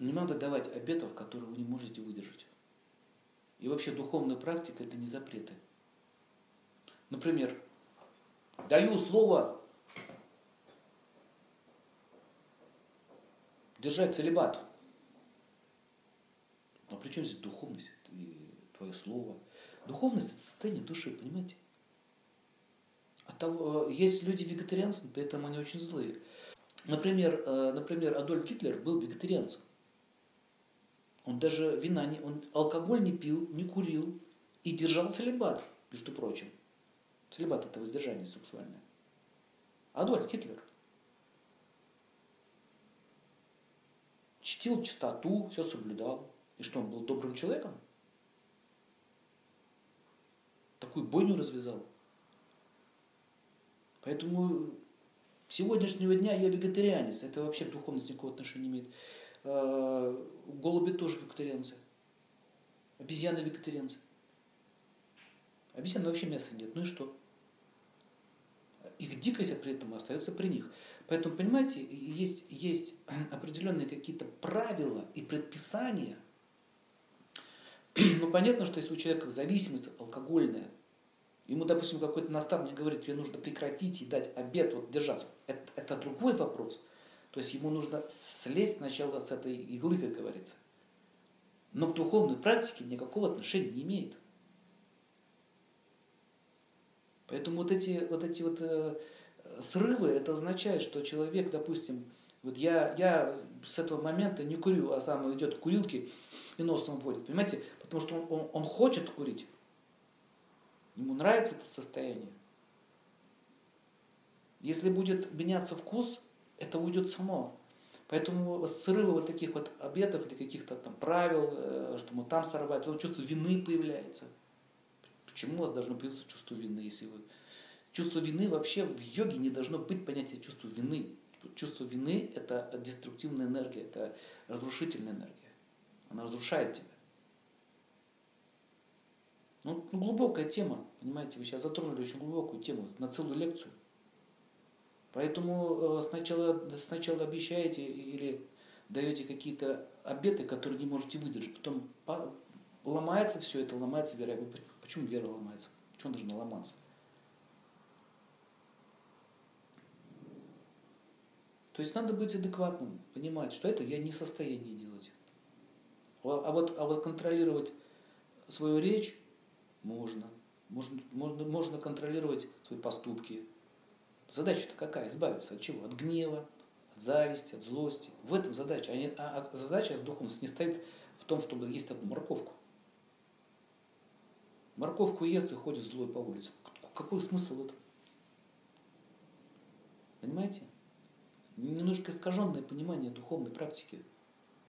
Не надо давать обетов, которые вы не можете выдержать. И вообще духовная практика – это не запреты. Например, даю слово держать целебат. А при чем здесь духовность и твое слово? Духовность – это состояние души, понимаете? От того, есть люди вегетарианцы, при этом они очень злые. Например, э, например, Адольф Гитлер был вегетарианцем. Он даже вина не, он алкоголь не пил, не курил и держал целебат, между прочим. Целебат – это воздержание сексуальное. Адольф Гитлер. Чтил чистоту, все соблюдал. И что, он был добрым человеком? Такую бойню развязал. Поэтому сегодняшнего дня я вегетарианец. Это вообще к духовности никакого отношения не имеет. А, голуби тоже вегетарианцы. Обезьяны вегетарианцы. Обезьян вообще мяса нет. Ну и что? Их дикость при этом остается при них. Поэтому, понимаете, есть, есть определенные какие-то правила и предписания. Ну, понятно, что если у человека зависимость алкогольная, ему, допустим, какой-то наставник говорит, тебе нужно прекратить и дать обед, вот держаться. Это, это другой вопрос. То есть ему нужно слезть сначала с этой иглы, как говорится. Но к духовной практике никакого отношения не имеет. Поэтому вот эти вот, эти вот э, срывы, это означает, что человек, допустим, вот я, я с этого момента не курю, а сам идет к курилке и носом вводит, понимаете? Потому что он, он, он хочет курить. Ему нравится это состояние. Если будет меняться вкус, это уйдет само. Поэтому срывы вот таких вот обетов или каких-то там правил, э, что мы там сорвать, вот чувство вины появляется. Почему у вас должно появиться чувство вины, если вы... Чувство вины вообще в йоге не должно быть понятия чувства вины. Чувство вины – это деструктивная энергия, это разрушительная энергия. Она разрушает тебя. Ну, ну, глубокая тема, понимаете, вы сейчас затронули очень глубокую тему, на целую лекцию. Поэтому э, сначала, сначала обещаете или даете какие-то обеты, которые не можете выдержать. Потом ломается все это, ломается вера. Почему вера ломается? Почему должна ломаться? То есть надо быть адекватным, понимать, что это я не в состоянии делать. А вот, а вот контролировать свою речь можно. Можно, можно, можно контролировать свои поступки. Задача-то какая? Избавиться от чего? От гнева, от зависти, от злости. В этом задача. А, а задача в духовности не стоит в том, чтобы есть одну морковку. Морковку ест и ходит злой по улице. Какой смысл в этом? Понимаете? Немножко искаженное понимание духовной практики.